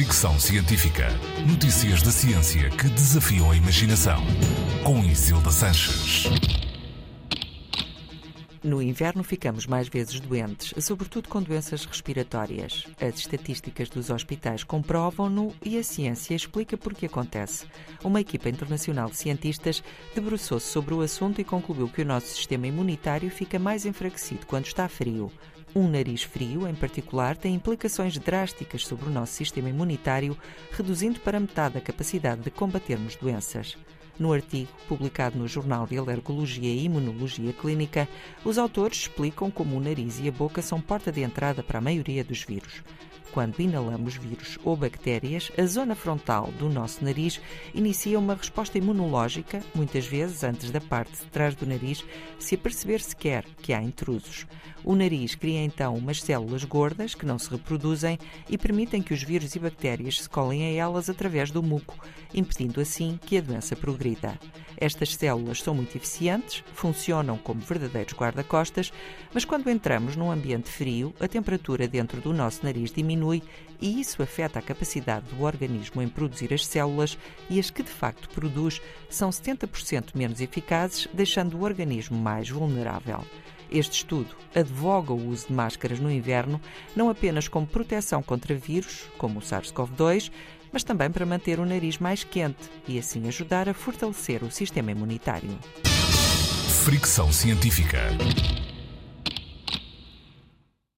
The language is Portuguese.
Fricção Científica. Notícias da ciência que desafiam a imaginação. Com Isilda Sanches. No inverno ficamos mais vezes doentes, sobretudo com doenças respiratórias. As estatísticas dos hospitais comprovam-no e a ciência explica por que acontece. Uma equipa internacional de cientistas debruçou-se sobre o assunto e concluiu que o nosso sistema imunitário fica mais enfraquecido quando está frio. Um nariz frio, em particular, tem implicações drásticas sobre o nosso sistema imunitário, reduzindo para metade a capacidade de combatermos doenças. No artigo publicado no Jornal de Alergologia e Imunologia Clínica, os autores explicam como o nariz e a boca são porta de entrada para a maioria dos vírus. Quando inalamos vírus ou bactérias, a zona frontal do nosso nariz inicia uma resposta imunológica, muitas vezes antes da parte de trás do nariz se aperceber sequer que há intrusos. O nariz cria então umas células gordas que não se reproduzem e permitem que os vírus e bactérias se colhem a elas através do muco, impedindo assim que a doença progrida. Estas células são muito eficientes, funcionam como verdadeiros guarda-costas, mas quando entramos num ambiente frio, a temperatura dentro do nosso nariz diminui e isso afeta a capacidade do organismo em produzir as células e as que de facto produz são 70% menos eficazes, deixando o organismo mais vulnerável. Este estudo advoga o uso de máscaras no inverno não apenas como proteção contra vírus, como o SARS-CoV-2, mas também para manter o nariz mais quente e assim ajudar a fortalecer o sistema imunitário. Fricção científica.